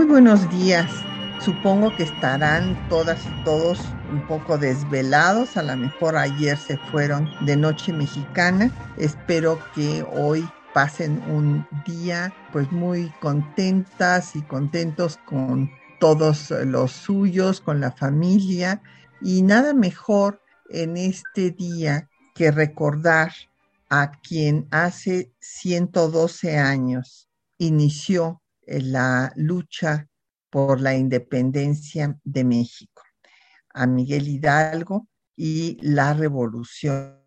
Muy buenos días. Supongo que estarán todas y todos un poco desvelados. A lo mejor ayer se fueron de noche mexicana. Espero que hoy pasen un día pues muy contentas y contentos con todos los suyos, con la familia. Y nada mejor en este día que recordar a quien hace 112 años inició la lucha por la independencia de México, a Miguel Hidalgo y la revolución.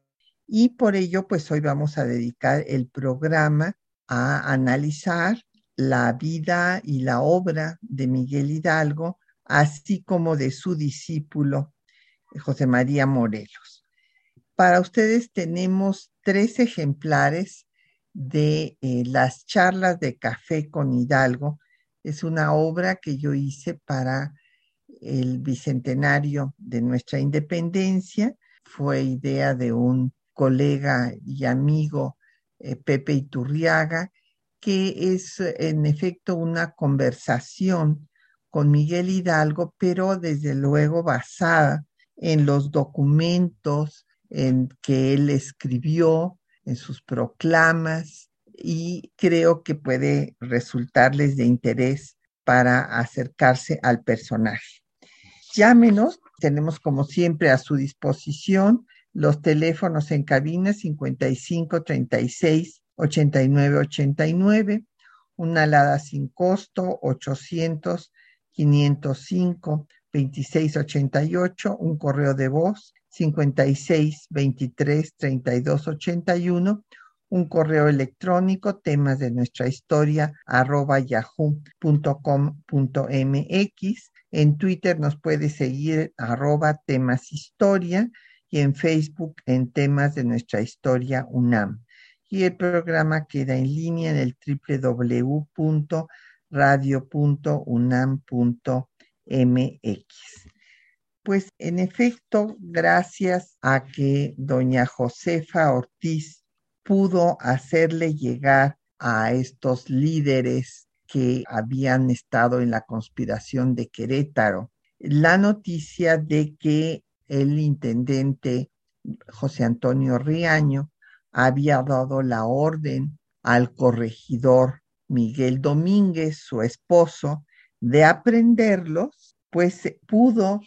Y por ello, pues hoy vamos a dedicar el programa a analizar la vida y la obra de Miguel Hidalgo, así como de su discípulo José María Morelos. Para ustedes tenemos tres ejemplares de eh, las charlas de café con Hidalgo. Es una obra que yo hice para el bicentenario de nuestra independencia. Fue idea de un colega y amigo, eh, Pepe Iturriaga, que es en efecto una conversación con Miguel Hidalgo, pero desde luego basada en los documentos en que él escribió, en sus proclamas y creo que puede resultarles de interés para acercarse al personaje. Llámenos, tenemos como siempre a su disposición los teléfonos en cabina 55 36 89 89, una alada sin costo 800 505 26 88, un correo de voz 56 23 32 81, un correo electrónico, temas de nuestra historia, arroba yahoo.com.mx. En Twitter nos puede seguir arroba temas historia y en Facebook en temas de nuestra historia UNAM. Y el programa queda en línea en el www.radio.unam.mx. Pues en efecto, gracias a que doña Josefa Ortiz pudo hacerle llegar a estos líderes que habían estado en la conspiración de Querétaro la noticia de que el intendente José Antonio Riaño había dado la orden al corregidor Miguel Domínguez, su esposo, de aprenderlos, pues pudo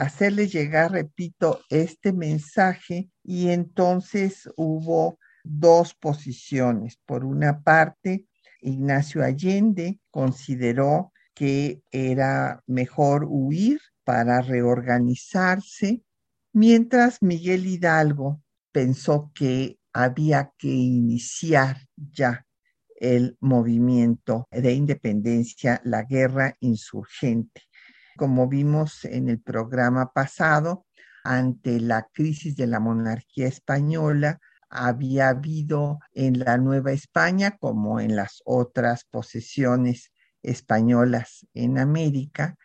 hacerle llegar, repito, este mensaje y entonces hubo dos posiciones. Por una parte, Ignacio Allende consideró que era mejor huir para reorganizarse, mientras Miguel Hidalgo pensó que había que iniciar ya el movimiento de independencia, la guerra insurgente como vimos en el programa pasado, ante la crisis de la monarquía española, había habido en la Nueva España, como en las otras posesiones españolas en América,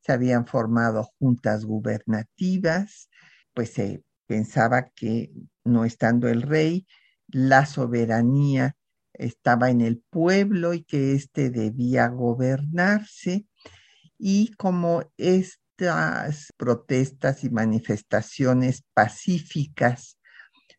se habían formado juntas gubernativas, pues se pensaba que no estando el rey, la soberanía estaba en el pueblo y que éste debía gobernarse y como estas protestas y manifestaciones pacíficas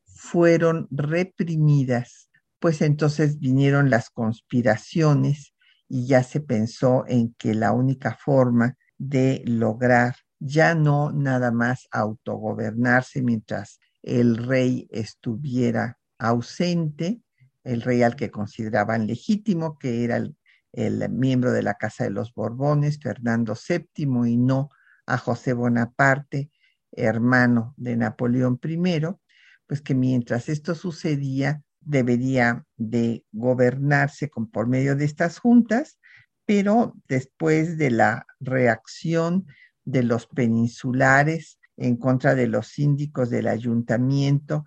fueron reprimidas, pues entonces vinieron las conspiraciones y ya se pensó en que la única forma de lograr ya no nada más autogobernarse mientras el rey estuviera ausente, el rey al que consideraban legítimo, que era el el miembro de la Casa de los Borbones, Fernando VII, y no a José Bonaparte, hermano de Napoleón I, pues que mientras esto sucedía, debería de gobernarse con, por medio de estas juntas, pero después de la reacción de los peninsulares en contra de los síndicos del ayuntamiento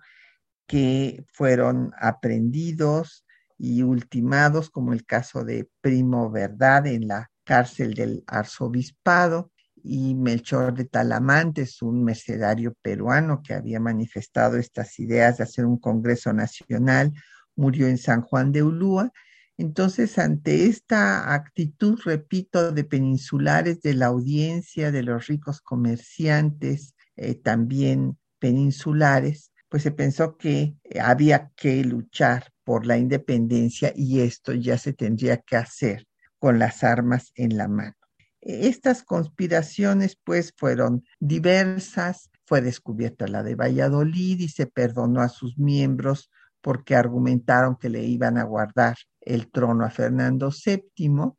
que fueron aprendidos y ultimados, como el caso de Primo Verdad en la cárcel del arzobispado, y Melchor de Talamantes, un mercedario peruano que había manifestado estas ideas de hacer un Congreso Nacional, murió en San Juan de Ulúa. Entonces, ante esta actitud, repito, de peninsulares, de la audiencia, de los ricos comerciantes, eh, también peninsulares, pues se pensó que había que luchar por la independencia y esto ya se tendría que hacer con las armas en la mano. Estas conspiraciones pues fueron diversas, fue descubierta la de Valladolid y se perdonó a sus miembros porque argumentaron que le iban a guardar el trono a Fernando VII,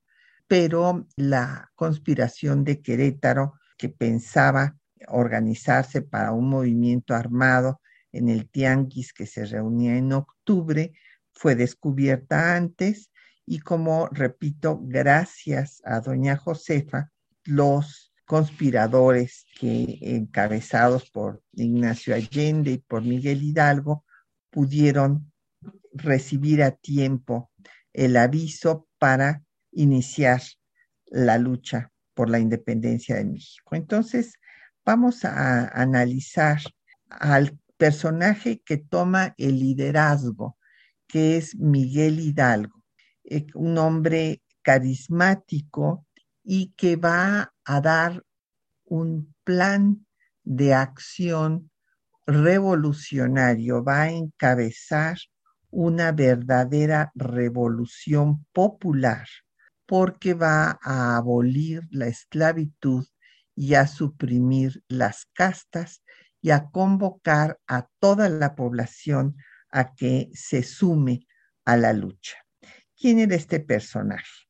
pero la conspiración de Querétaro, que pensaba organizarse para un movimiento armado en el Tianguis que se reunía en octubre, fue descubierta antes y como repito, gracias a doña Josefa, los conspiradores que encabezados por Ignacio Allende y por Miguel Hidalgo pudieron recibir a tiempo el aviso para iniciar la lucha por la independencia de México. Entonces, vamos a analizar al personaje que toma el liderazgo, que es Miguel Hidalgo eh, un hombre carismático y que va a dar un plan de acción revolucionario, va a encabezar una verdadera revolución popular porque va a abolir la esclavitud y a suprimir las castas y a convocar a toda la población a que se sume a la lucha. ¿Quién era este personaje?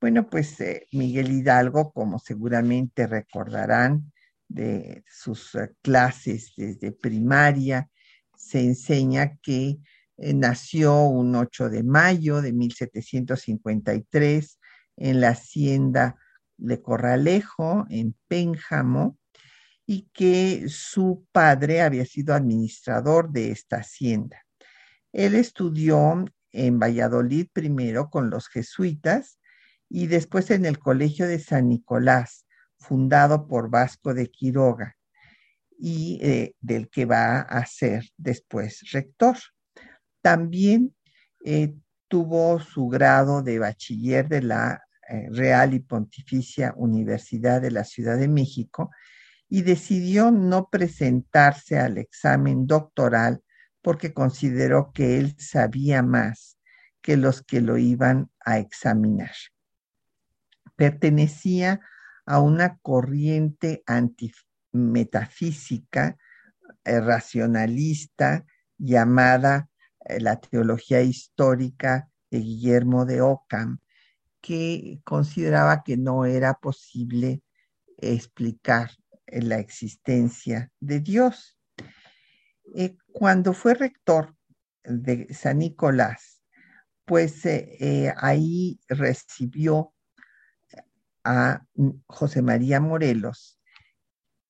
Bueno, pues eh, Miguel Hidalgo, como seguramente recordarán de sus eh, clases desde primaria, se enseña que eh, nació un 8 de mayo de 1753 en la hacienda de Corralejo, en Pénjamo, y que su padre había sido administrador de esta hacienda. Él estudió en Valladolid primero con los jesuitas y después en el Colegio de San Nicolás, fundado por Vasco de Quiroga y eh, del que va a ser después rector. También eh, tuvo su grado de bachiller de la eh, Real y Pontificia Universidad de la Ciudad de México y decidió no presentarse al examen doctoral porque consideró que él sabía más que los que lo iban a examinar. Pertenecía a una corriente antimetafísica eh, racionalista llamada eh, la teología histórica de Guillermo de Ockham, que consideraba que no era posible explicar eh, la existencia de Dios. Eh, cuando fue rector de San Nicolás, pues eh, eh, ahí recibió a José María Morelos.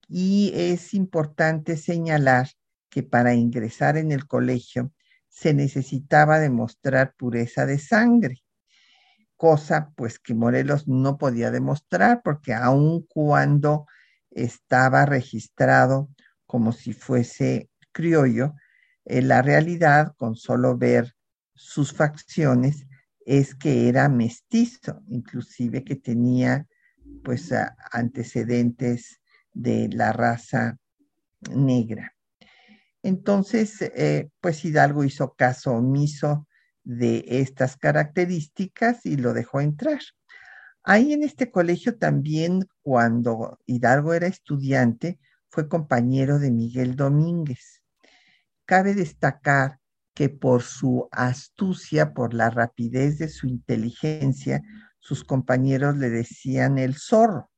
Y es importante señalar que para ingresar en el colegio se necesitaba demostrar pureza de sangre, cosa pues que Morelos no podía demostrar porque aun cuando estaba registrado como si fuese criollo, eh, la realidad con solo ver sus facciones es que era mestizo, inclusive que tenía pues antecedentes de la raza negra. Entonces, eh, pues Hidalgo hizo caso omiso de estas características y lo dejó entrar. Ahí en este colegio también, cuando Hidalgo era estudiante, fue compañero de Miguel Domínguez. Cabe destacar que por su astucia, por la rapidez de su inteligencia, sus compañeros le decían el zorro.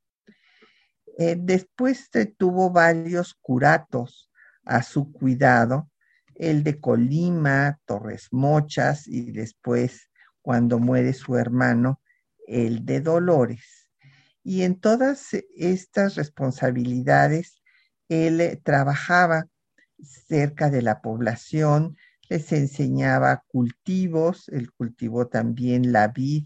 Eh, después tuvo varios curatos a su cuidado, el de Colima, Torres Mochas y después, cuando muere su hermano, el de Dolores. Y en todas estas responsabilidades, él trabajaba cerca de la población, les enseñaba cultivos, él cultivó también la vid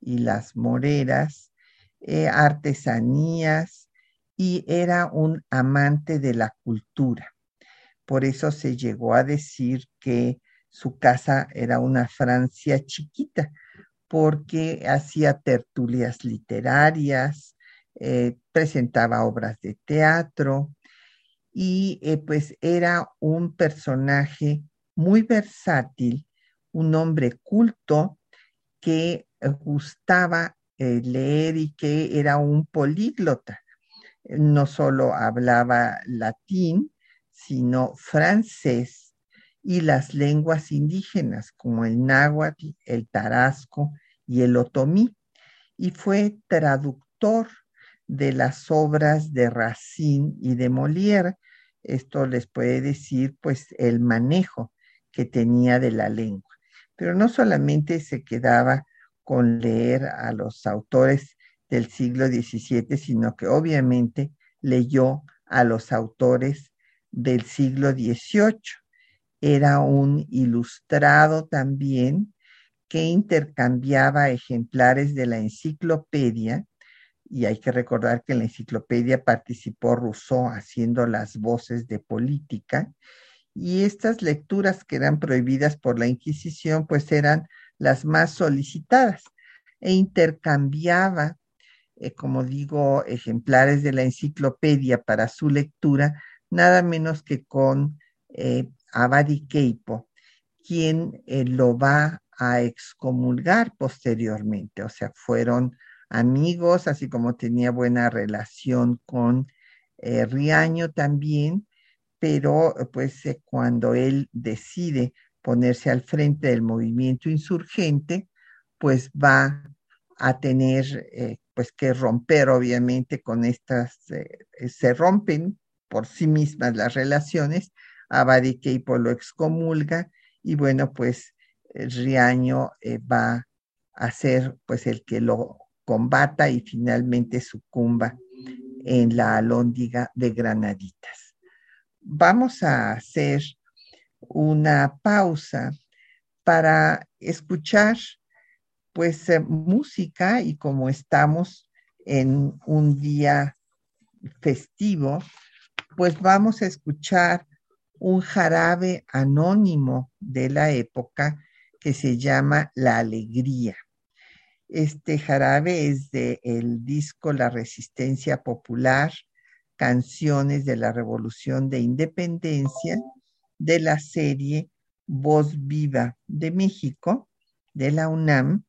y las moreras, eh, artesanías, y era un amante de la cultura. Por eso se llegó a decir que su casa era una Francia chiquita, porque hacía tertulias literarias, eh, presentaba obras de teatro y eh, pues era un personaje muy versátil, un hombre culto que gustaba eh, leer y que era un políglota. No solo hablaba latín, sino francés y las lenguas indígenas como el náhuatl, el tarasco y el otomí, y fue traductor de las obras de Racine y de Molière. Esto les puede decir pues el manejo que tenía de la lengua. Pero no solamente se quedaba con leer a los autores del siglo XVII, sino que obviamente leyó a los autores del siglo XVIII. Era un ilustrado también que intercambiaba ejemplares de la enciclopedia, y hay que recordar que en la enciclopedia participó Rousseau haciendo las voces de política, y estas lecturas que eran prohibidas por la Inquisición, pues eran las más solicitadas, e intercambiaba, eh, como digo, ejemplares de la enciclopedia para su lectura nada menos que con eh, Abadi Keipo, quien eh, lo va a excomulgar posteriormente. O sea, fueron amigos, así como tenía buena relación con eh, Riaño también, pero pues cuando él decide ponerse al frente del movimiento insurgente, pues va a tener pues que romper obviamente con estas, se rompen por sí mismas las relaciones, Abadi Keipo lo excomulga y bueno, pues eh, Riaño eh, va a ser pues el que lo combata y finalmente sucumba en la alóndiga de Granaditas. Vamos a hacer una pausa para escuchar pues eh, música y como estamos en un día festivo, pues vamos a escuchar un jarabe anónimo de la época que se llama La Alegría. Este jarabe es de el disco La Resistencia Popular, Canciones de la Revolución de Independencia, de la serie Voz Viva de México, de la UNAM,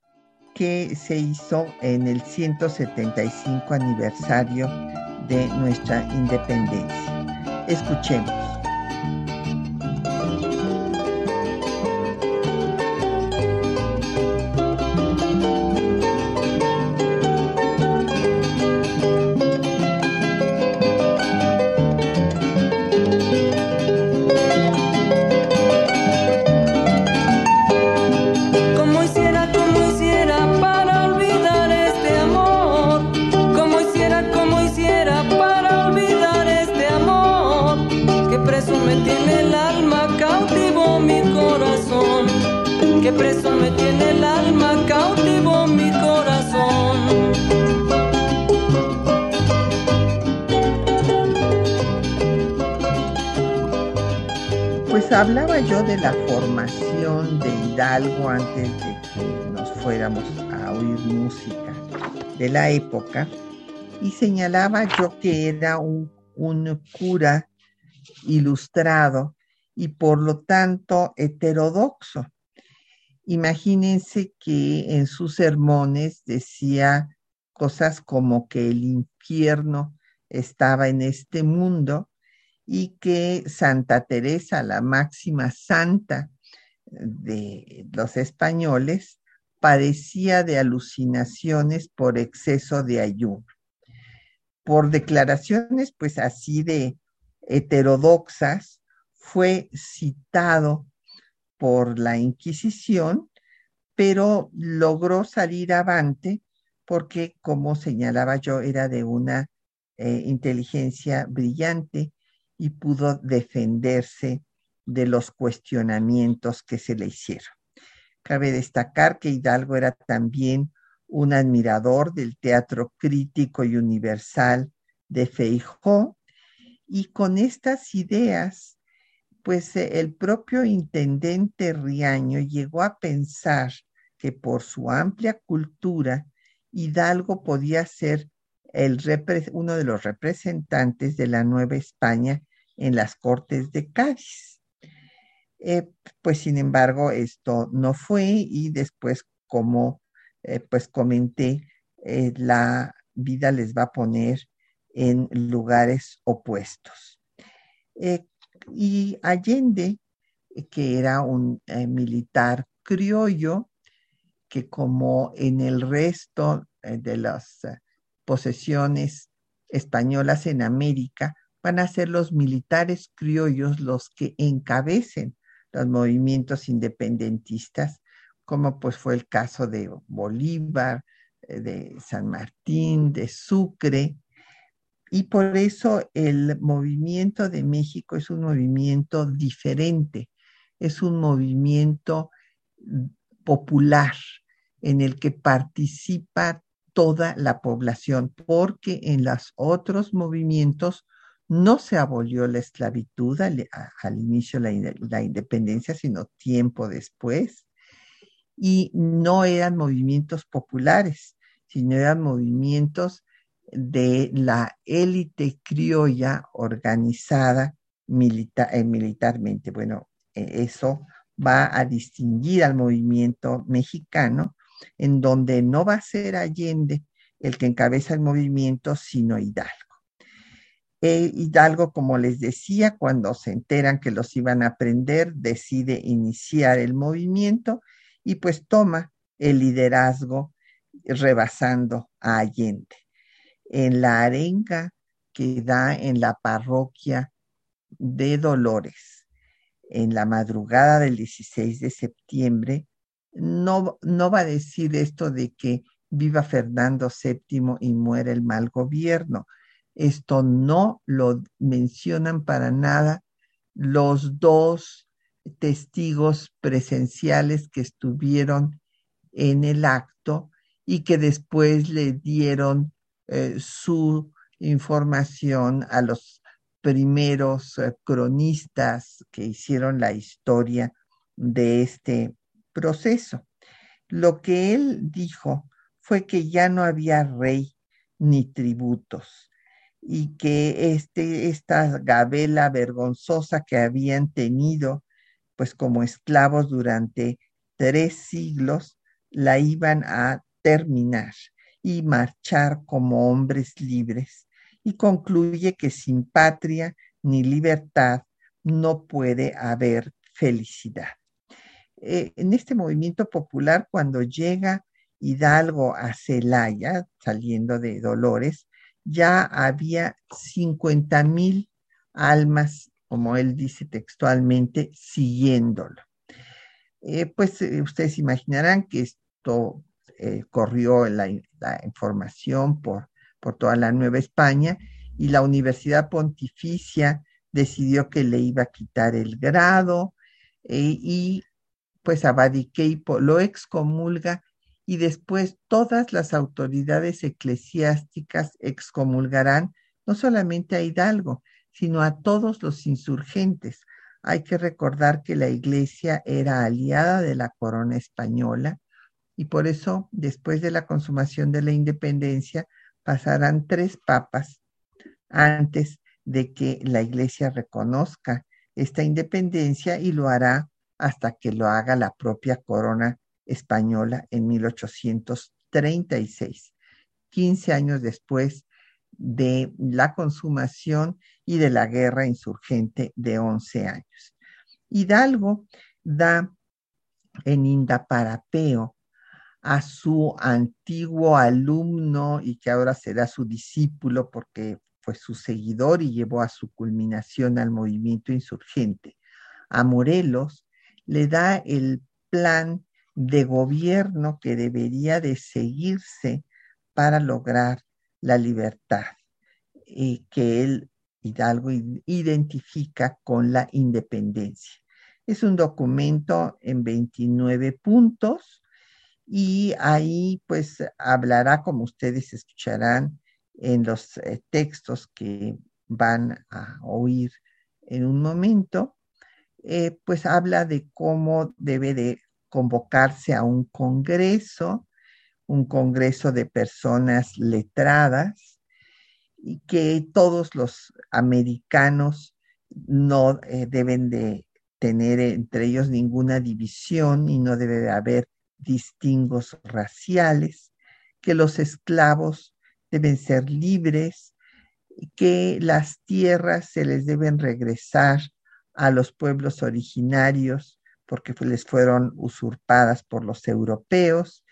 que se hizo en el 175 aniversario de nuestra independencia. Escuchemos. Hablaba yo de la formación de Hidalgo antes de que nos fuéramos a oír música de la época y señalaba yo que era un, un cura ilustrado y por lo tanto heterodoxo. Imagínense que en sus sermones decía cosas como que el infierno estaba en este mundo y que Santa Teresa, la máxima santa de los españoles, padecía de alucinaciones por exceso de ayuno. Por declaraciones, pues así de heterodoxas, fue citado por la Inquisición, pero logró salir avante porque, como señalaba yo, era de una eh, inteligencia brillante y pudo defenderse de los cuestionamientos que se le hicieron. Cabe destacar que Hidalgo era también un admirador del teatro crítico y universal de Feijó, y con estas ideas, pues eh, el propio intendente Riaño llegó a pensar que por su amplia cultura, Hidalgo podía ser el uno de los representantes de la Nueva España en las Cortes de Cádiz. Eh, pues sin embargo, esto no fue y después, como eh, pues comenté, eh, la vida les va a poner en lugares opuestos. y Allende, que era un militar criollo, que como en el resto de las posesiones españolas en América, van a ser los militares criollos los que encabecen los movimientos independentistas, como pues fue el caso de Bolívar, eh, de San Martín, de Sucre, y por eso el movimiento de México es un movimiento diferente, es un movimiento popular en el que participa toda la población, porque en los otros movimientos no se abolió la esclavitud al, inicio de la, independencia, sino tiempo después, y no eran movimientos populares, sino eran movimientos de la élite criolla organizada eh, militarmente. Bueno, e, eso va a distinguir al movimiento mexicano en donde no va a ser Allende el que encabeza el movimiento, sino Hidalgo. E Hidalgo, como les decía, cuando se enteran que los iban a prender, decide iniciar el movimiento y pues toma el liderazgo rebasando a Allende. En la arenga que da en la parroquia de Dolores, en la madrugada del 16 de septiembre, no, no va a decir esto de que viva Fernando VII y muere el mal gobierno. Esto no lo mencionan para nada los dos testigos presenciales que estuvieron en el acto y que después le dieron eh, su información a los primeros eh, cronistas que hicieron la historia de este proceso. Lo que él dijo fue que ya no había rey ni tributos y que este, esta gabela vergonzosa que habían tenido pues como esclavos durante tres siglos, la iban a terminar y marchar como hombres libres. Y concluye que sin patria ni libertad no puede haber felicidad. Eh, en este movimiento popular, cuando llega Hidalgo a Celaya, saliendo de Dolores, ya había 50 mil almas, como él dice textualmente, siguiéndolo. Eh, pues eh, ustedes imaginarán que esto corrió la, la información por, por toda la Nueva España y la Universidad Pontificia decidió que le iba a quitar el grado y pues Abadiqueipo lo excomulga y después todas las autoridades eclesiásticas excomulgarán no solamente a Hidalgo, sino a todos los insurgentes. Hay que recordar que la iglesia era aliada de la corona española y por eso después de la consumación de la independencia pasarán tres papas antes de que la iglesia reconozca esta independencia y lo hará hasta que lo haga la propia corona española en 1836, 15 años después de la consumación y de la guerra insurgente de 11 años. Hidalgo da en Indaparapeo a su antiguo alumno y que ahora será su discípulo porque fue su seguidor y llevó a su culminación al movimiento insurgente, a Morelos, le da el plan de gobierno que debería de seguirse para lograr la libertad y que él, Hidalgo, identifica con la independencia. Es un documento en 29 puntos y ahí pues hablará, como ustedes escucharán en los eh, textos que van a oír en un momento, eh, pues habla de cómo debe de convocarse a un congreso, un congreso de personas letradas, y que todos los americanos no eh, deben de tener entre ellos ninguna división y no debe de haber distingos raciales, que los esclavos deben ser libres, que las tierras se les deben regresar a los pueblos originarios porque les fueron usurpadas por los europeos,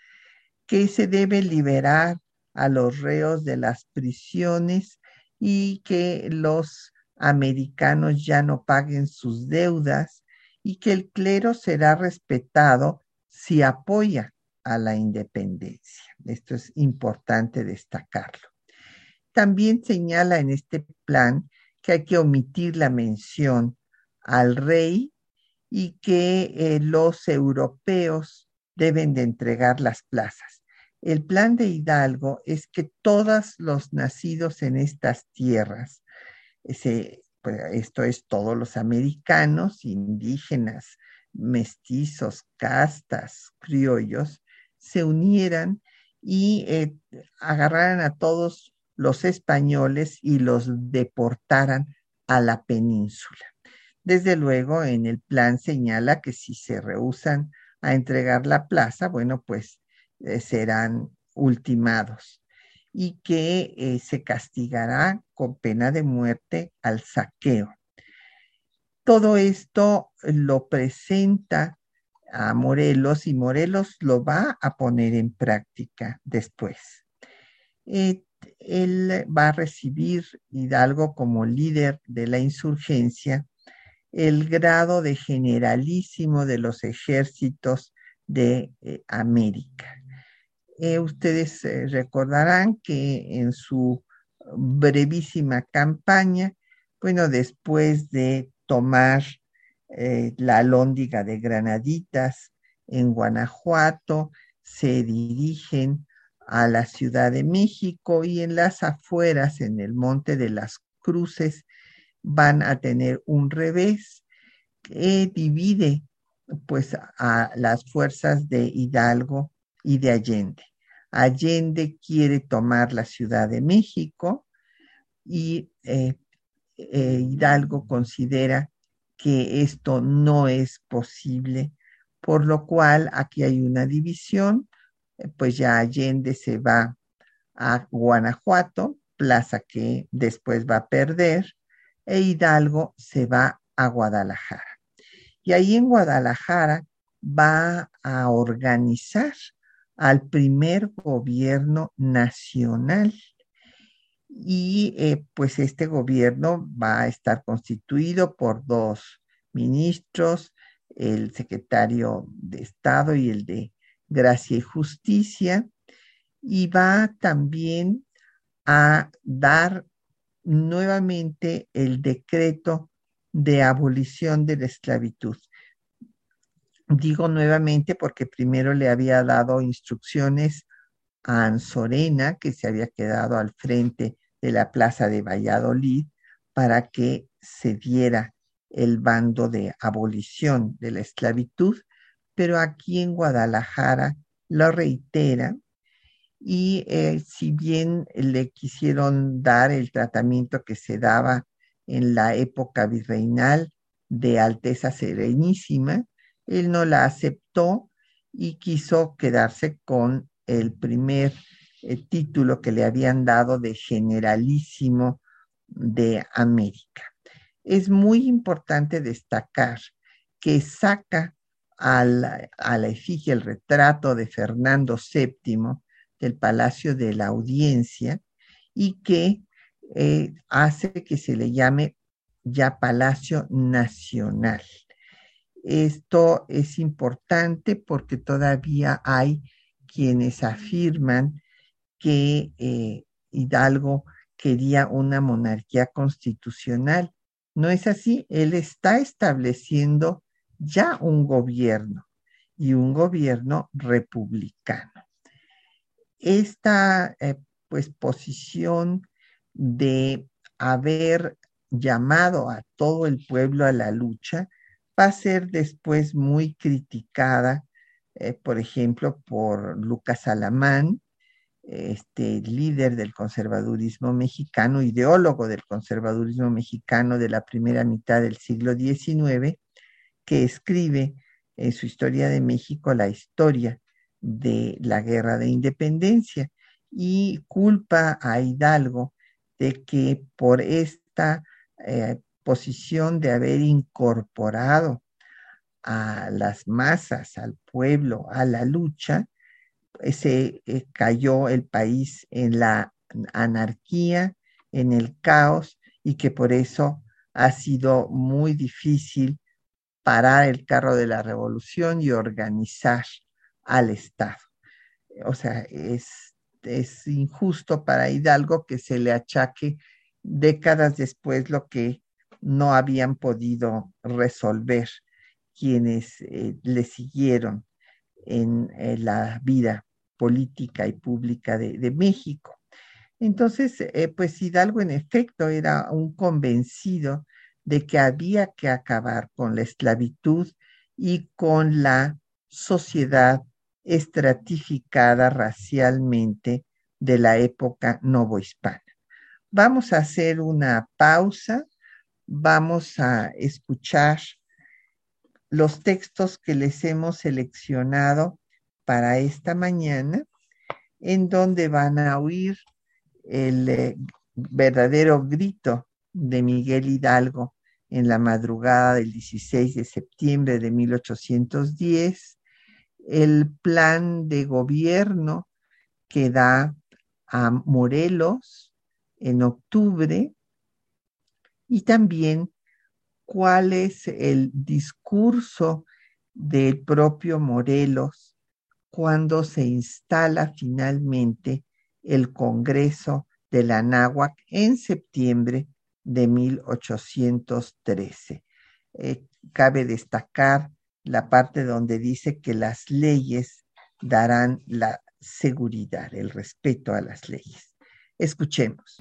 que se debe liberar a los reos de las prisiones y que los americanos ya no paguen sus deudas y que el clero será respetado si apoya a la independencia. Esto es importante destacarlo. También señala en este plan que hay que omitir la mención al rey y que eh, los europeos deben de entregar las plazas. El plan de Hidalgo es que todos los nacidos en estas tierras, pues, esto es todos los americanos, indígenas, mestizos, castas, criollos, se unieran y eh, agarraran a todos los españoles y los deportaran a la península. Desde luego, en el plan señala que si se rehusan a entregar la plaza, bueno, pues eh, serán ultimados y que eh, se castigará con pena de muerte al saqueo. Todo esto lo presenta a Morelos y Morelos lo va a poner en práctica después. Eh, él va a recibir Hidalgo como líder de la insurgencia el grado de generalísimo de los ejércitos de eh, América. Eh, ustedes recordarán que en su brevísima campaña, bueno, después de tomar eh, la lóndiga de Granaditas en Guanajuato, se dirigen a la Ciudad de México y en las afueras, en el Monte de las Cruces, van a tener un revés que divide pues a las fuerzas de Hidalgo y de Allende. Allende quiere tomar la Ciudad de México y eh, eh, Hidalgo considera que esto no es posible, por lo cual aquí hay una división, pues ya Allende se va a Guanajuato, plaza que después va a perder, e Hidalgo se va a Guadalajara. Y ahí en Guadalajara va a organizar al primer gobierno nacional y eh, pues este gobierno va a estar constituido por dos ministros, el secretario de Estado y el de Gracia y Justicia, y va también a dar nuevamente el decreto de abolición de la esclavitud. Digo nuevamente porque primero le había dado instrucciones a Anzorena, que se había quedado al frente de la plaza de Valladolid para que se diera el bando de abolición de la esclavitud, pero aquí en Guadalajara lo reitera y eh, si bien le quisieron dar el tratamiento que se daba en la época virreinal de Alteza Serenísima, él no la aceptó y quiso quedarse con el primer el título que le habían dado de generalísimo de América. Es muy importante destacar que saca a la, efigie el retrato de Fernando VII del Palacio de la Audiencia y que eh, hace que se le llame ya Palacio Nacional. Esto es importante porque todavía hay quienes afirman que eh, Hidalgo quería una monarquía constitucional. No es así, él está estableciendo ya un gobierno y un gobierno republicano. Esta eh, pues posición de haber llamado a todo el pueblo a la lucha va a ser después muy criticada, eh, por ejemplo, por Lucas Alamán, este líder del conservadurismo mexicano, ideólogo del conservadurismo mexicano de la primera mitad del siglo XIX, que escribe en su historia de México la historia de la guerra de independencia. Y culpa a Hidalgo de que por esta eh, posición de haber incorporado a las masas, al pueblo, a la lucha, se eh, cayó el país en la anarquía, en el caos, y que por eso ha sido muy difícil parar el carro de la revolución y organizar al Estado. O sea, es, es injusto para Hidalgo que se le achaque décadas después lo que no habían podido resolver quienes eh, le siguieron en, la vida política y pública de, México. Entonces, eh, pues Hidalgo en efecto era un convencido de que había que acabar con la esclavitud y con la sociedad estratificada racialmente de la época novohispana. Vamos a hacer una pausa, vamos a escuchar los textos que les hemos seleccionado para esta mañana, en donde van a oír el eh, verdadero grito de Miguel Hidalgo en la madrugada del 16 de septiembre de 1810, el plan de gobierno que da a Morelos en octubre y también cuál es el discurso del propio Morelos cuando se instala finalmente el Congreso de la Náhuac en septiembre de 1813. Eh, cabe destacar la parte donde dice que las leyes darán la seguridad, el respeto a las leyes. Escuchemos.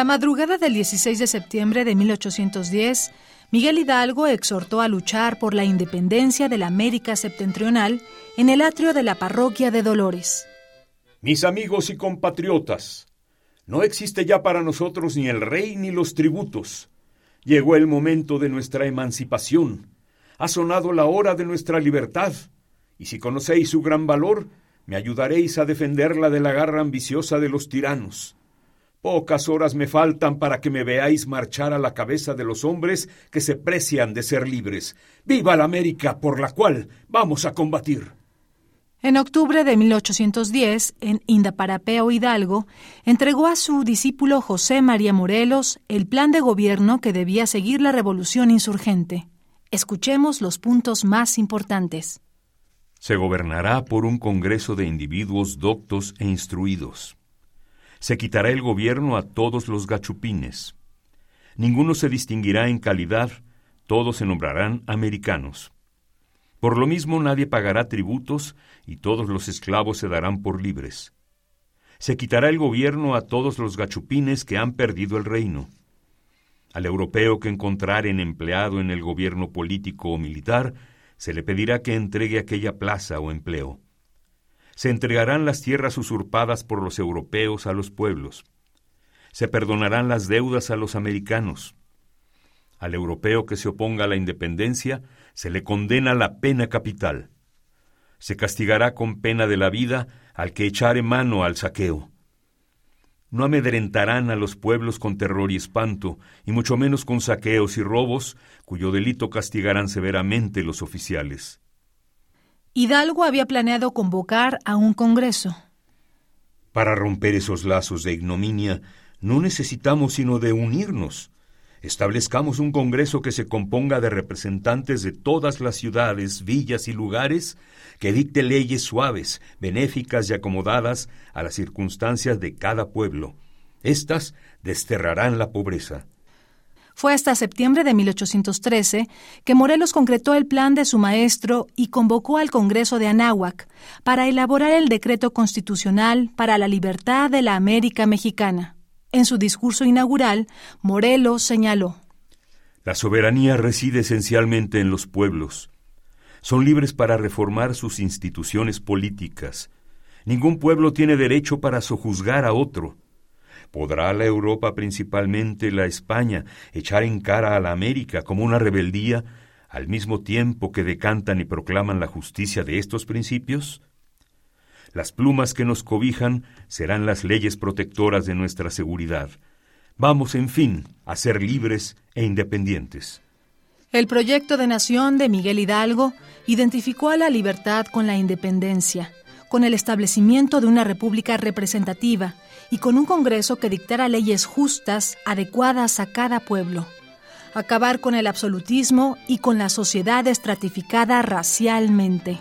La madrugada del 16 de septiembre de 1810, Miguel Hidalgo exhortó a luchar por la independencia de la América septentrional en el atrio de la parroquia de Dolores. Mis amigos y compatriotas, no existe ya para nosotros ni el rey ni los tributos. Llegó el momento de nuestra emancipación. Ha sonado la hora de nuestra libertad. Y si conocéis su gran valor, me ayudaréis a defenderla de la garra ambiciosa de los tiranos. Pocas horas me faltan para que me veáis marchar a la cabeza de los hombres que se precian de ser libres. ¡Viva la América por la cual vamos a combatir! En octubre de 1810, en Indaparapeo Hidalgo, entregó a su discípulo José María Morelos el plan de gobierno que debía seguir la revolución insurgente. Escuchemos los puntos más importantes. Se gobernará por un congreso de individuos doctos e instruidos se quitará el gobierno a todos los gachupines. Ninguno se distinguirá en calidad, todos se nombrarán americanos. Por lo mismo nadie pagará tributos y todos los esclavos se darán por libres. Se quitará el gobierno a todos los gachupines que han perdido el reino. Al europeo que encontraren empleado en el gobierno político o militar, se le pedirá que entregue aquella plaza o empleo se entregarán las tierras usurpadas por los europeos a los pueblos. Se perdonarán las deudas a los americanos. Al europeo que se oponga a la independencia se le condena la pena capital. Se castigará con pena de la vida al que echare mano al saqueo. No amedrentarán a los pueblos con terror y espanto, y mucho menos con saqueos y robos, cuyo delito castigarán severamente los oficiales. Hidalgo había planeado convocar a un Congreso. Para romper esos lazos de ignominia, no necesitamos sino de unirnos. Establezcamos un Congreso que se componga de representantes de todas las ciudades, villas y lugares, que dicte leyes suaves, benéficas y acomodadas a las circunstancias de cada pueblo. Estas desterrarán la pobreza. Fue hasta septiembre de 1813 que Morelos concretó el plan de su maestro y convocó al Congreso de Anáhuac para elaborar el decreto constitucional para la libertad de la América mexicana. En su discurso inaugural, Morelos señaló La soberanía reside esencialmente en los pueblos. Son libres para reformar sus instituciones políticas. Ningún pueblo tiene derecho para sojuzgar a otro. ¿Podrá la Europa, principalmente la España, echar en cara a la América como una rebeldía al mismo tiempo que decantan y proclaman la justicia de estos principios? Las plumas que nos cobijan serán las leyes protectoras de nuestra seguridad. Vamos, en fin, a ser libres e independientes. El proyecto de nación de Miguel Hidalgo identificó a la libertad con la independencia, con el establecimiento de una república representativa y con un Congreso que dictara leyes justas, adecuadas a cada pueblo. Acabar con el absolutismo y con la sociedad estratificada racialmente.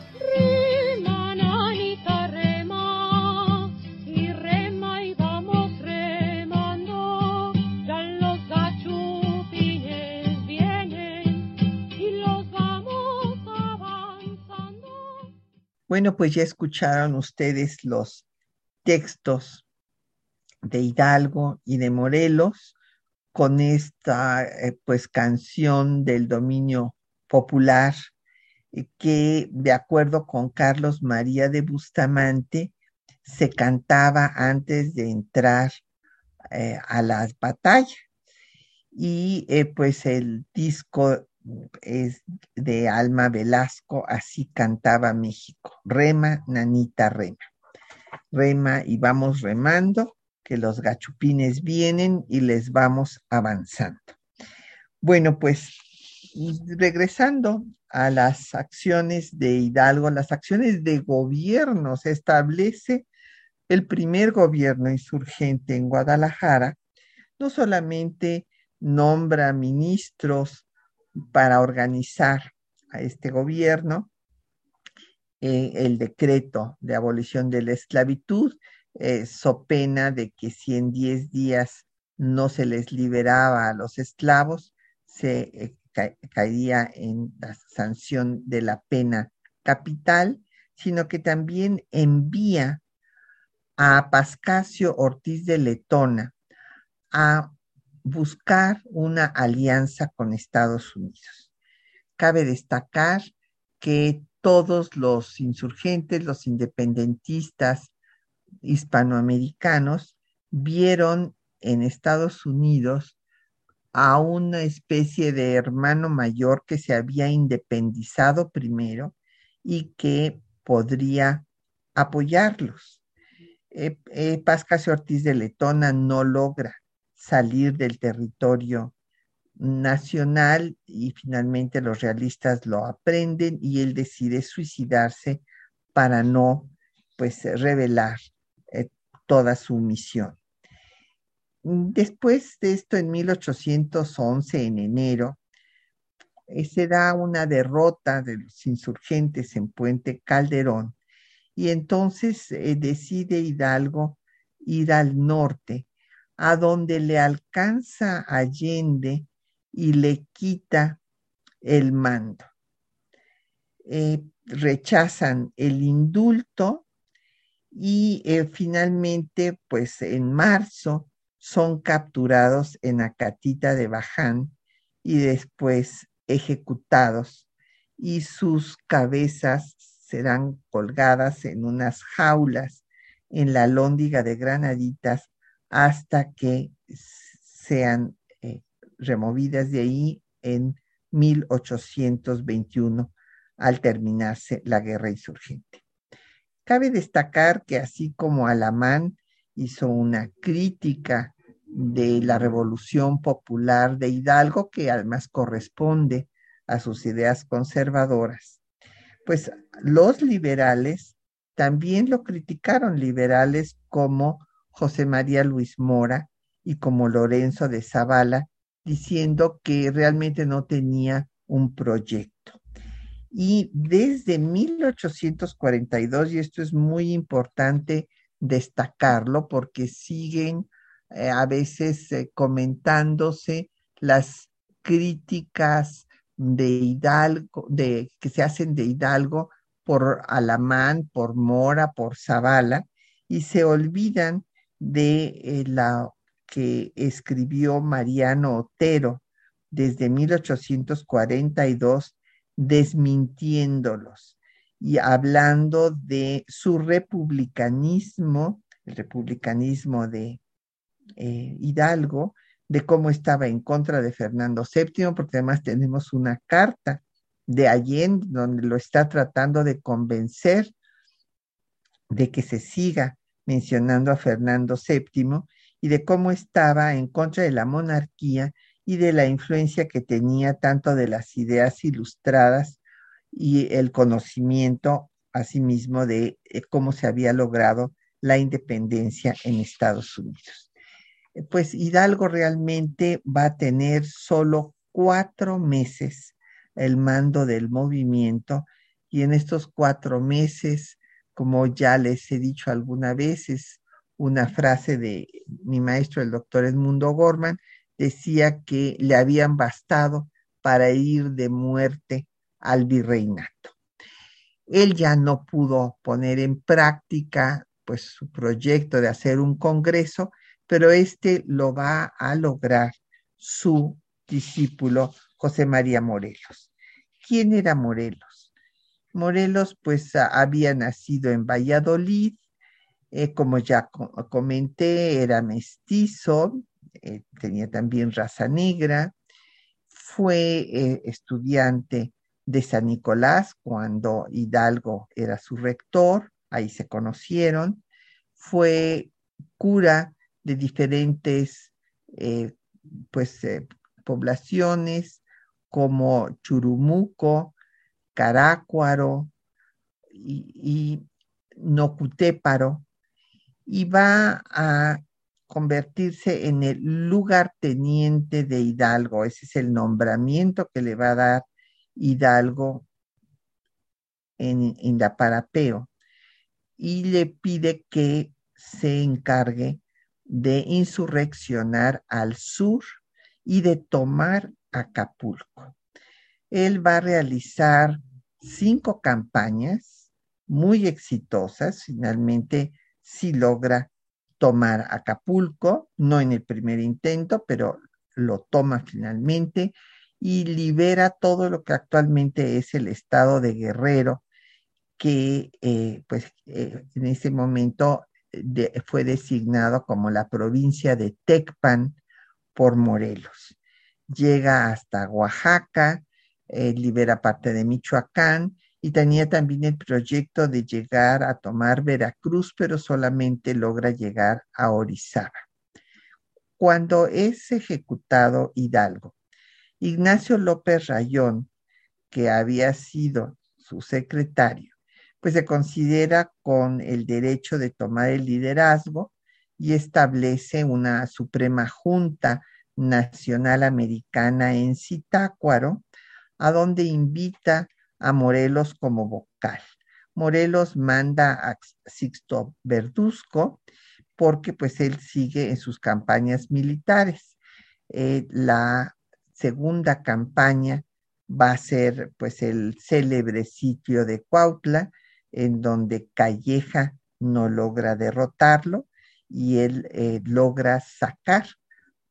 Bueno, pues ya escucharon ustedes los textos de Hidalgo y de Morelos con esta eh, pues canción del dominio popular eh, que de acuerdo con Carlos María de Bustamante se cantaba antes de entrar eh, a las batallas y pues el disco es de Alma Velasco, así cantaba México. Rema, nanita, rema. Rema y vamos remando, que los gachupines vienen y les vamos avanzando. Bueno, pues regresando a las acciones de Hidalgo, las acciones de gobierno, se establece el primer gobierno insurgente en Guadalajara, no solamente nombra ministros para organizar a este gobierno eh, el decreto de abolición de la esclavitud, eh, so pena de que si en 10 días no se les liberaba a los esclavos, se eh, caería en la sanción de la pena capital, sino que también envía a Pascasio Ortiz de Letona a buscar una alianza con Estados Unidos. Cabe destacar que todos los insurgentes, los independentistas hispanoamericanos, vieron en Estados Unidos a una especie de hermano mayor que se había independizado primero y que podría apoyarlos. Eh, eh, Ortiz de Letona no logra salir del territorio nacional y finalmente los realistas lo aprenden y él decide suicidarse para no pues revelar eh, toda su misión. Después de esto, en 1811, en enero, eh, se da una derrota de los insurgentes en Puente Calderón y entonces eh, decide Hidalgo ir al norte a donde le alcanza Allende y le quita el mando. Eh, rechazan el indulto y eh, finalmente, pues en marzo, son capturados en Acatita de Baján y después ejecutados y sus cabezas serán colgadas en unas jaulas en la lóndiga de Granaditas hasta que sean eh, removidas de ahí en 1821 al terminarse la guerra insurgente. Cabe destacar que así como Alamán hizo una crítica de la revolución popular de Hidalgo, que además corresponde a sus ideas conservadoras. Pues los liberales también lo criticaron, liberales como José María Luis Mora y como Lorenzo de Zavala, diciendo que realmente no tenía un proyecto. Y desde 1842, y esto es muy importante destacarlo porque siguen eh, a veces eh, comentándose las críticas de Hidalgo, de, que se hacen de Hidalgo por Alamán, por Mora, por Zavala, y se olvidan de eh, la que escribió Mariano Otero desde 1842, desmintiéndolos y hablando de su republicanismo, el republicanismo de eh, Hidalgo, de cómo estaba en contra de Fernando VII, porque además tenemos una carta de Allende donde lo está tratando de convencer de que se siga mencionando a Fernando VII y de cómo estaba en contra de la monarquía y de la influencia que tenía tanto de las ideas ilustradas y el conocimiento asimismo de eh, cómo se había logrado la independencia en Estados Unidos. Eh, pues Hidalgo realmente va a tener solo cuatro meses el mando del movimiento y en estos cuatro meses, como ya les he dicho alguna vez, es una frase de mi maestro, el doctor Edmundo Gorman, decía que le habían bastado para ir de muerte al virreinato. Él ya no pudo poner en práctica pues su proyecto de hacer un congreso, pero este lo va a lograr su discípulo José María Morelos. ¿Quién era Morelos? Morelos pues había nacido en Valladolid, eh, como ya comenté, era mestizo, eh, tenía también raza negra, fue eh, estudiante de San Nicolás cuando Hidalgo era su rector, ahí se conocieron, fue cura de diferentes pues, poblaciones como Churumuco, Carácuaro y, y Nocutéparo, y va a convertirse en el lugarteniente de Hidalgo. Ese es el nombramiento que le va a dar Hidalgo en Indaparapeo y le pide que se encargue de insurreccionar al sur y de tomar Acapulco. Él va a realizar cinco campañas muy exitosas, finalmente sí logra tomar Acapulco, no en el primer intento, pero lo toma finalmente y libera todo lo que actualmente es el estado de Guerrero, que eh, pues eh, en ese momento fue designado como la provincia de Tecpan por Morelos. Llega hasta Oaxaca, eh, libera parte de Michoacán y tenía también el proyecto de llegar a tomar Veracruz, pero solamente logra llegar a Orizaba. Cuando es ejecutado Hidalgo, Ignacio López Rayón, que había sido su secretario, pues se considera con el derecho de tomar el liderazgo y establece una Suprema Junta Nacional Americana en Zitácuaro, a donde invita a Morelos como vocal. Morelos manda a Sixto Verduzco porque pues él sigue en sus campañas militares. Eh, la segunda campaña va a ser pues el célebre sitio de Cuautla, en donde Calleja no logra derrotarlo y él eh, logra sacar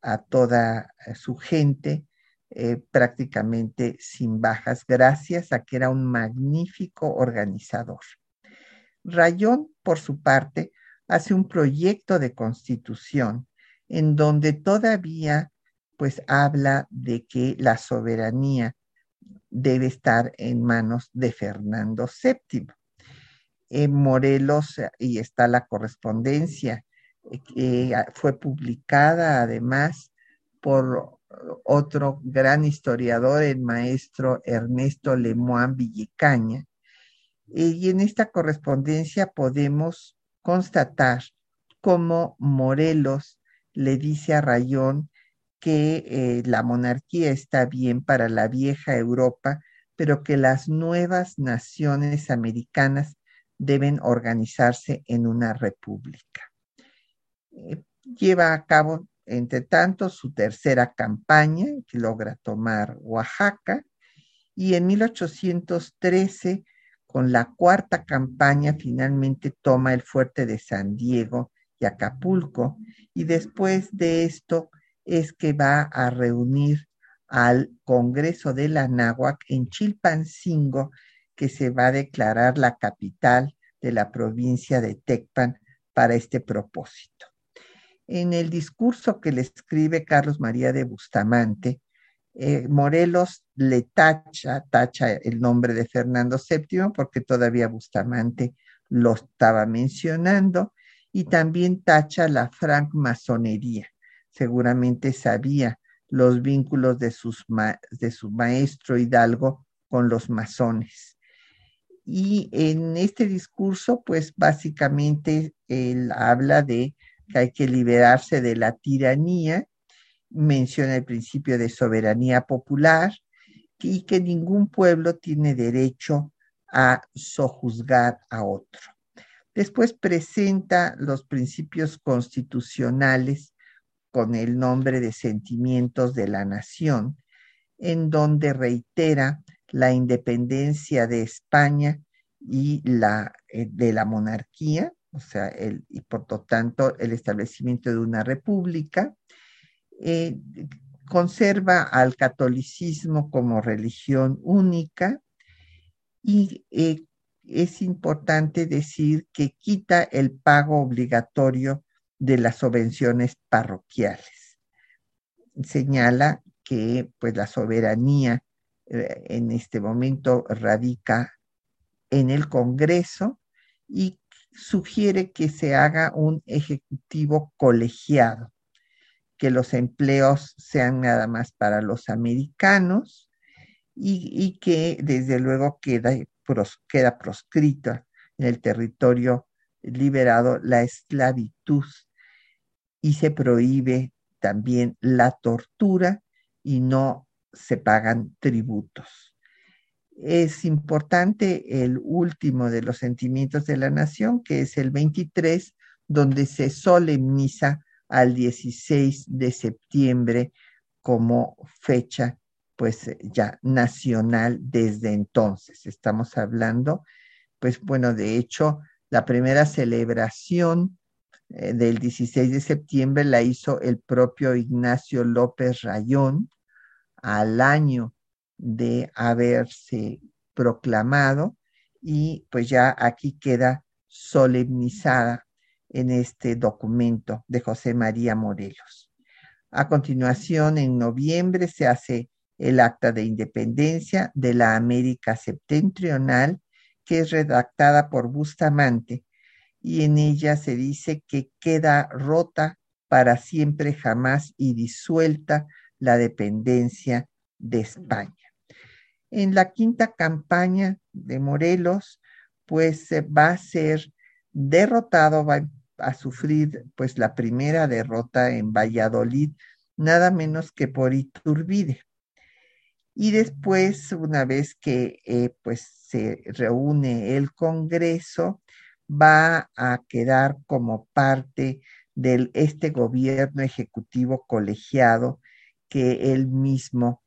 a toda su gente eh, prácticamente sin bajas, gracias a que era un magnífico organizador. Rayón, por su parte, hace un proyecto de constitución en donde todavía pues habla de que la soberanía debe estar en manos de Fernando VII. En Morelos, y está la correspondencia que fue publicada además por otro gran historiador, el maestro Ernesto Lemoine Villicaña. Y en esta correspondencia podemos constatar cómo Morelos le dice a Rayón que eh, la monarquía está bien para la vieja Europa, pero que las nuevas naciones americanas deben organizarse en una república. Eh, lleva a cabo, entre tanto, su tercera campaña, que logra tomar Oaxaca, y en 1813, con la cuarta campaña, finalmente toma el fuerte de San Diego y Acapulco, y después de esto es que va a reunir al Congreso de la en Chilpancingo, que se va a declarar la capital de la provincia de Tecpan para este propósito. En el discurso que le escribe Carlos María de Bustamante, eh, Morelos le tacha, tacha el nombre de Fernando VII porque todavía Bustamante lo estaba mencionando y también tacha la francmasonería seguramente sabía los vínculos de, sus de su maestro Hidalgo con los masones. Y en este discurso, pues básicamente él habla de que hay que liberarse de la tiranía, menciona el principio de soberanía popular y que ningún pueblo tiene derecho a sojuzgar a otro. Después presenta los principios constitucionales con el nombre de Sentimientos de la Nación, en donde reitera la independencia de España y la eh, de la monarquía, o sea, y por lo tanto el establecimiento de una república, eh, conserva al catolicismo como religión única y eh, es importante decir que quita el pago obligatorio de las subvenciones parroquiales. Señala que pues la soberanía eh, en este momento radica en el Congreso y sugiere que se haga un ejecutivo colegiado, que los empleos sean nada más para los americanos y, que desde luego queda, queda proscrita en el territorio liberado la esclavitud y se prohíbe también la tortura y no se pagan tributos. Es importante el último de los sentimientos de la nación, que es el 23, donde se solemniza al 16 de septiembre como fecha pues ya nacional desde entonces. Estamos hablando, pues bueno, de hecho, la primera celebración eh, del 16 de septiembre la hizo el propio Ignacio López Rayón al año de haberse proclamado y pues ya aquí queda solemnizada en este documento de José María Morelos. A continuación, en noviembre se hace el acta de independencia de la América septentrional, que es redactada por Bustamante y en ella se dice que queda rota para siempre jamás y disuelta la dependencia de España. En la quinta campaña de Morelos, pues va a ser derrotado, va a sufrir pues la primera derrota en Valladolid, nada menos que por Iturbide. Y después, una vez que eh, pues se reúne el Congreso, va a quedar como parte de este gobierno ejecutivo colegiado que él mismo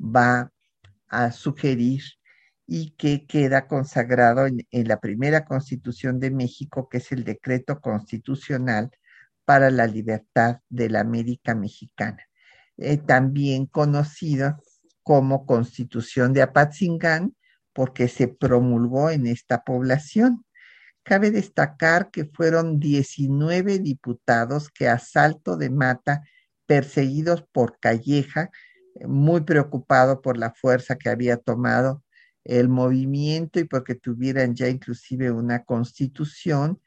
va a sugerir y que queda consagrado en, la primera constitución de México, que es el decreto constitucional para la libertad de la América Mexicana, eh, también conocido como constitución de Apatzingán, porque se promulgó en esta población. Cabe destacar que fueron 19 diputados que a salto de mata, perseguidos por Calleja, muy preocupado por la fuerza que había tomado el movimiento y porque tuvieran ya inclusive una constitución,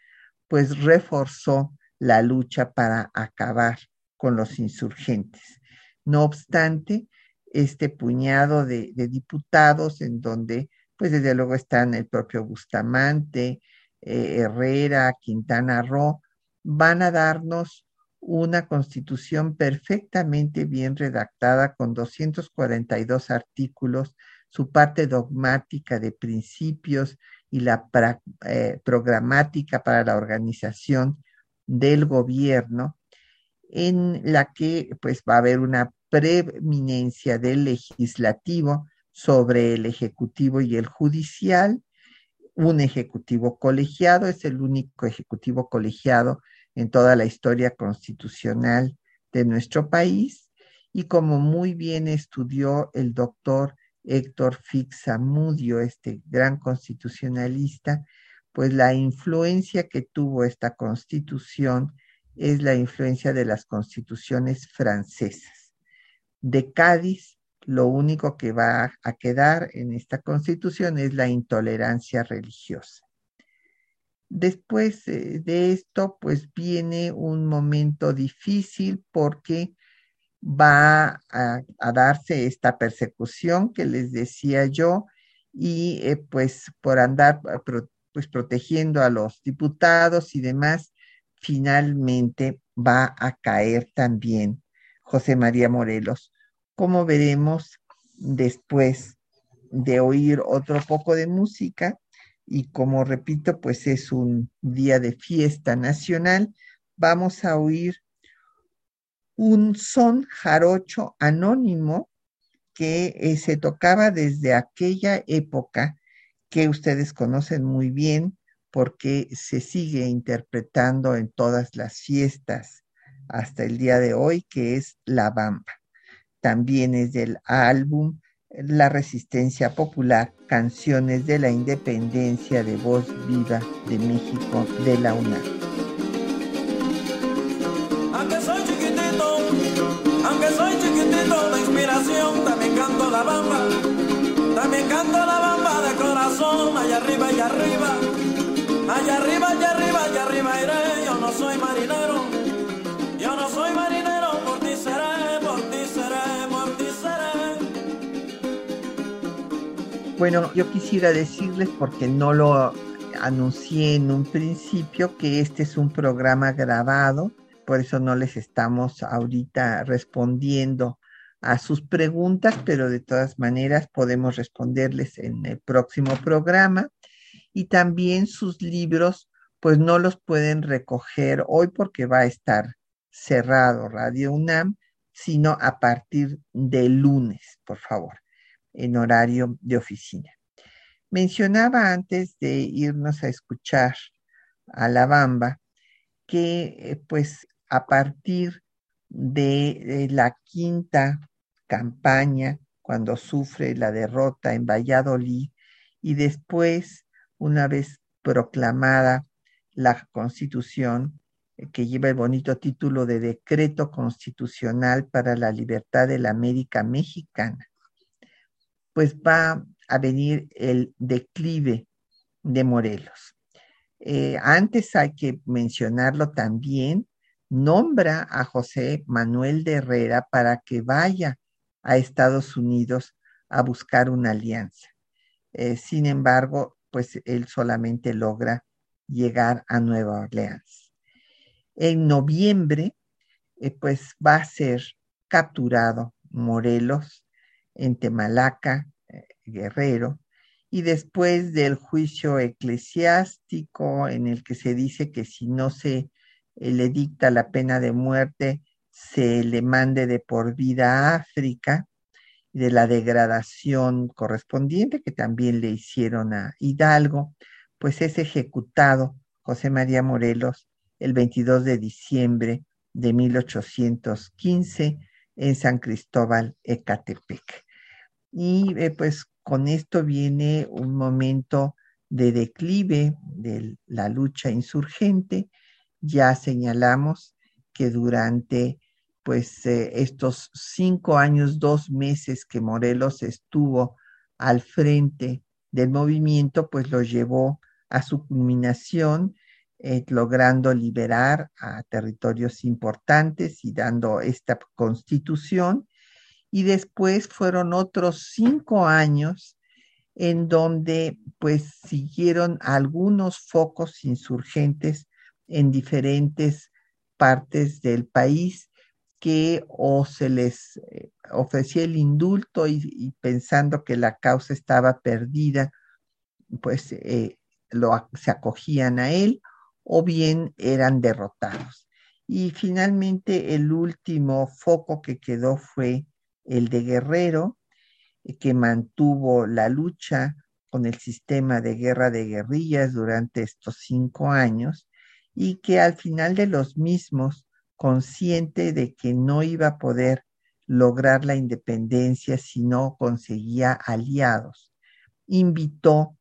pues reforzó la lucha para acabar con los insurgentes. No obstante, este puñado de, diputados en donde, pues desde luego están el propio Bustamante, eh, Herrera, Quintana Roo, van a darnos una constitución perfectamente bien redactada con 242 artículos, su parte dogmática de principios y la eh, programática para la organización del gobierno, en la que pues va a haber una preeminencia del legislativo sobre el ejecutivo y el judicial, un ejecutivo colegiado, es el único ejecutivo colegiado en toda la historia constitucional de nuestro país, y como muy bien estudió el doctor Héctor Fixamudio, este gran constitucionalista, pues la influencia que tuvo esta constitución es la influencia de las constituciones francesas. De Cádiz, lo único que va a quedar en esta constitución es la intolerancia religiosa. Después eh, de esto, pues viene un momento difícil porque va a, darse esta persecución que les decía yo y eh, pues por andar ah, pues protegiendo a los diputados y demás, finalmente va a caer también José María Morelos, como veremos después de oír otro poco de música y como repito, pues es un día de fiesta nacional, vamos a oír un son jarocho anónimo que eh, se tocaba desde aquella época que ustedes conocen muy bien porque se sigue interpretando en todas las fiestas hasta el día de hoy, que es La Bamba. También es del álbum La Resistencia Popular, Canciones de la Independencia de Voz Viva de México de la UNAM. también canto la bamba, también canto la bamba de corazón, allá arriba y arriba, allá arriba y arriba y arriba iré, yo no soy marinero, Bueno, yo quisiera decirles porque no lo anuncié en un principio que este es un programa grabado, por eso no les estamos ahorita respondiendo a sus preguntas, pero de todas maneras podemos responderles en el próximo programa. Y también sus libros, pues no los pueden recoger hoy porque va a estar cerrado Radio UNAM, sino a partir del lunes, por favor, en horario de oficina. Mencionaba antes de irnos a escuchar a La Bamba que eh, pues a partir de la quinta campaña cuando sufre la derrota en Valladolid y después, una vez proclamada la constitución, eh, que lleva el bonito título de Decreto Constitucional para la Libertad de la América Mexicana, pues va a venir el declive de Morelos. Eh, antes hay que mencionarlo también, nombra a José Manuel de Herrera para que vaya a Estados Unidos a buscar una alianza. Eh, sin embargo, pues él solamente logra llegar a Nueva Orleans. En noviembre, eh, pues va a ser capturado Morelos en Temalaca, eh, Guerrero, y después del juicio eclesiástico en el que se dice que si no se le dicta la pena de muerte, se le mande de por vida a África, de la degradación correspondiente que también le hicieron a Hidalgo, pues es ejecutado José María Morelos el 22 de diciembre de 1815 en San Cristóbal, Ecatepec. Y eh, pues con esto viene un momento de declive de la lucha insurgente. Ya señalamos que durante pues eh, estos cinco años, dos meses que Morelos estuvo al frente del movimiento, pues lo llevó a su culminación eh, logrando liberar a territorios importantes y dando esta constitución. Y después fueron otros cinco años en donde pues siguieron algunos focos insurgentes en diferentes partes del país que o se les eh, ofrecía el indulto y, pensando que la causa estaba perdida, pues eh, lo, se acogían a él o bien eran derrotados. Y finalmente el último foco que quedó fue el de Guerrero, eh, que mantuvo la lucha con el sistema de guerra de guerrillas durante estos cinco años y que al final de los mismos consciente de que no iba a poder lograr la independencia si no conseguía aliados. Invitó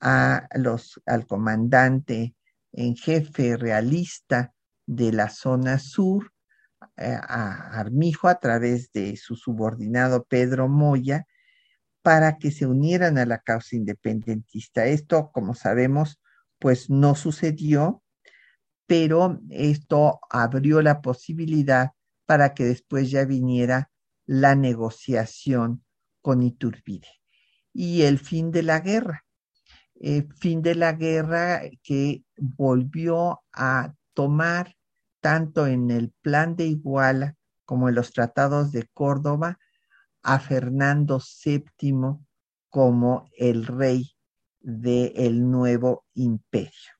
a los, al comandante en jefe realista de la zona sur, a Armijo, a través de su subordinado Pedro Moya, para que se unieran a la causa independentista. Esto, como sabemos, pues no sucedió pero esto abrió la posibilidad para que después ya viniera la negociación con Iturbide. Y el fin de la guerra, eh, fin de la guerra que volvió a tomar tanto en el plan de Iguala como en los tratados de Córdoba a Fernando VII como el rey del nuevo imperio.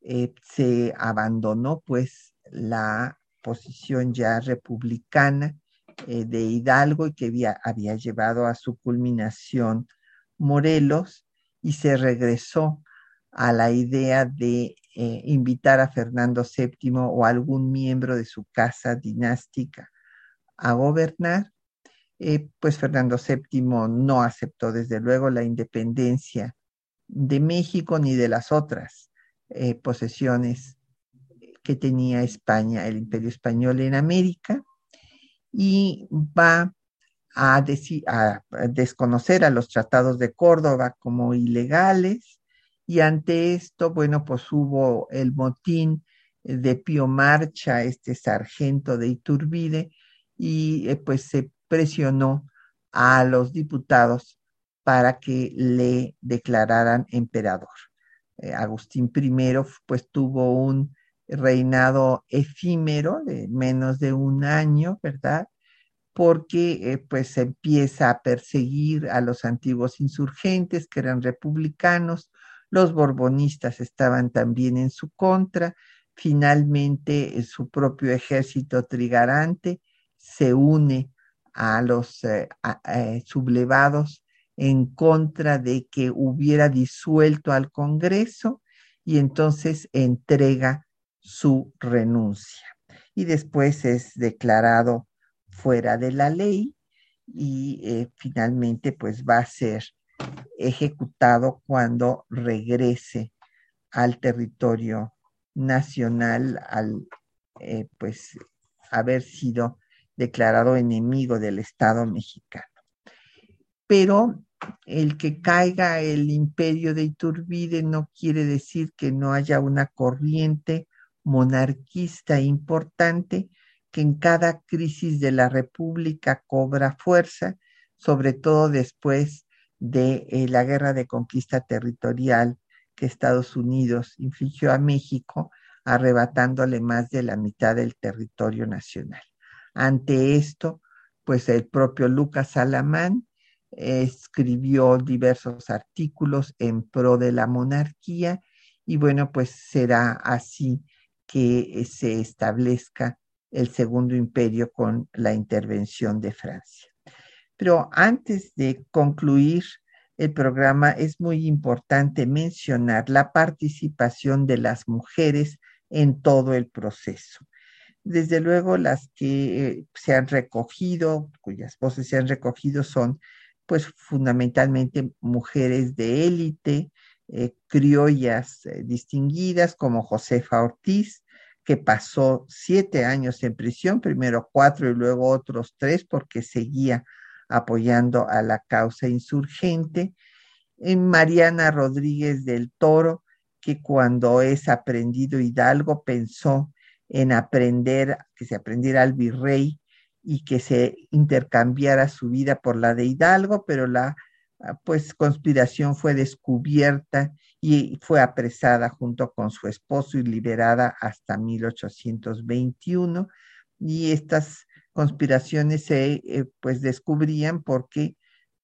Eh, se abandonó pues la posición ya republicana eh, de Hidalgo y que había, había, llevado a su culminación Morelos y se regresó a la idea de eh, invitar a Fernando VII o algún miembro de su casa dinástica a gobernar. pues Fernando VII no aceptó desde luego la independencia de México ni de las otras eh, posesiones que tenía España, el imperio español en América, y va a, a desconocer a los tratados de Córdoba como ilegales, y ante esto, bueno, pues hubo el motín de Pío Marcha, este sargento de Iturbide, y eh, pues se presionó a los diputados para que le declararan emperador. Eh, Agustín I pues tuvo un reinado efímero de menos de un año, ¿verdad? Porque eh, pues empieza a perseguir a los antiguos insurgentes que eran republicanos, los borbonistas estaban también en su contra, finalmente eh, su propio ejército trigarante se une a los sublevados en contra de que hubiera disuelto al Congreso y entonces entrega su renuncia. Y después es declarado fuera de la ley y eh, finalmente pues va a ser ejecutado cuando regrese al territorio nacional al eh, pues haber sido declarado enemigo del Estado mexicano. Pero el que caiga el imperio de Iturbide no quiere decir que no haya una corriente monarquista importante que en cada crisis de la República cobra fuerza, sobre todo después de eh, la guerra de conquista territorial que Estados Unidos infligió a México, arrebatándole más de la mitad del territorio nacional. Ante esto, pues el propio Lucas Alamán escribió diversos artículos en pro de la monarquía y bueno, pues será así que se establezca el segundo imperio con la intervención de Francia. Pero antes de concluir el programa, es muy importante mencionar la participación de las mujeres en todo el proceso. Desde luego, las que se han recogido, cuyas voces se han recogido son pues fundamentalmente mujeres de élite, eh, criollas eh, distinguidas como Josefa Ortiz, que pasó siete años en prisión, primero cuatro y luego otros tres porque seguía apoyando a la causa insurgente. En Mariana Rodríguez del Toro, que cuando es aprendido Hidalgo pensó en aprender, que se aprendiera al virrey y que se intercambiara su vida por la de Hidalgo, pero la ah, pues conspiración fue descubierta y fue apresada junto con su esposo y liberada hasta 1821 y estas conspiraciones se eh, pues descubrían porque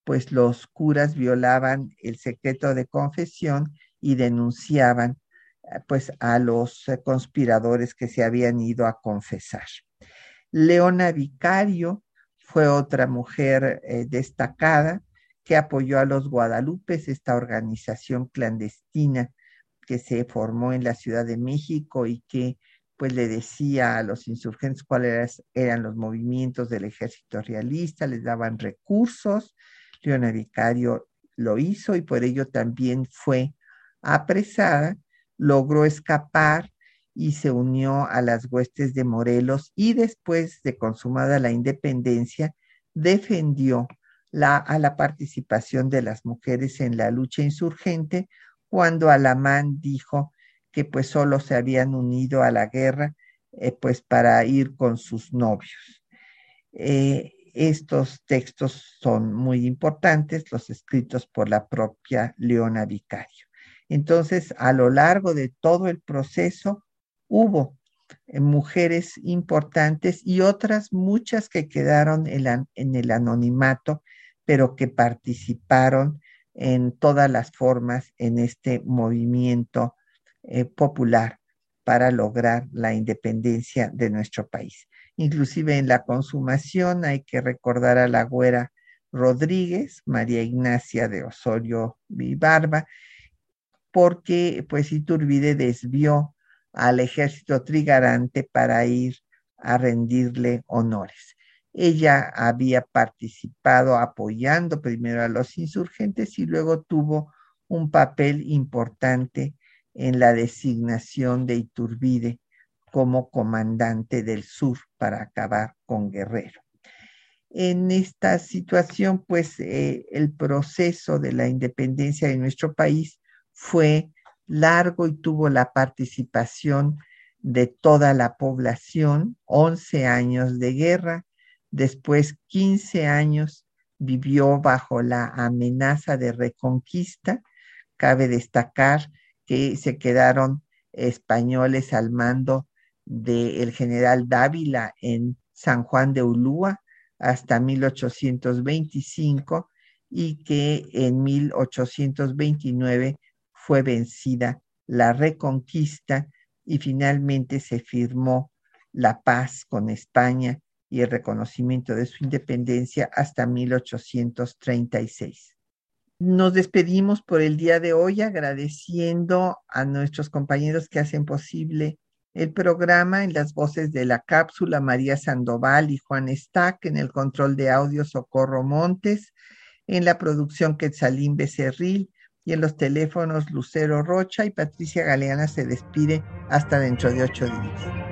pues los curas violaban el secreto de confesión y denunciaban eh, pues a los eh, conspiradores que se habían ido a confesar. Leona Vicario fue otra mujer destacada que apoyó a los Guadalupes, esta organización clandestina que se formó en la Ciudad de México y que pues le decía a los insurgentes cuáles eran los movimientos del ejército realista, les daban recursos. Leona Vicario lo hizo y por ello también fue apresada, logró escapar y se unió a las huestes de Morelos y después de consumada la independencia, defendió la, a la participación de las mujeres en la lucha insurgente cuando Alamán dijo que pues solo se habían unido a la guerra eh, pues para ir con sus novios. Eh, estos textos son muy importantes, los escritos por la propia Leona Vicario. Entonces, a lo largo de todo el proceso hubo eh, mujeres importantes y otras muchas que quedaron en el anonimato, pero que participaron en todas las formas en este movimiento eh, popular para lograr la independencia de nuestro país. Inclusive en la consumación hay que recordar a la güera Rodríguez, María Ignacia de Osorio Vivarba, porque pues Iturbide desvió al ejército trigarante para ir a rendirle honores. Ella había participado apoyando primero a los insurgentes y luego tuvo un papel importante en la designación de Iturbide como comandante del sur para acabar con Guerrero. En esta situación, pues eh, el proceso de la independencia de nuestro país fue largo y tuvo la participación de toda la población, 11 años de guerra, después 15 años vivió bajo la amenaza de reconquista. Cabe destacar que se quedaron españoles al mando del general Dávila en San Juan de Ulúa hasta 1825 y que en 1829 fue vencida la reconquista y finalmente se firmó la paz con España y el reconocimiento de su independencia hasta 1836. Nos despedimos por el día de hoy agradeciendo a nuestros compañeros que hacen posible el programa en las voces de la cápsula María Sandoval y Juan Stack, en el control de audio Socorro Montes, en la producción Quetzalín Becerril y en los teléfonos Lucero Rocha y Patricia Galeana se despide hasta dentro de ocho días.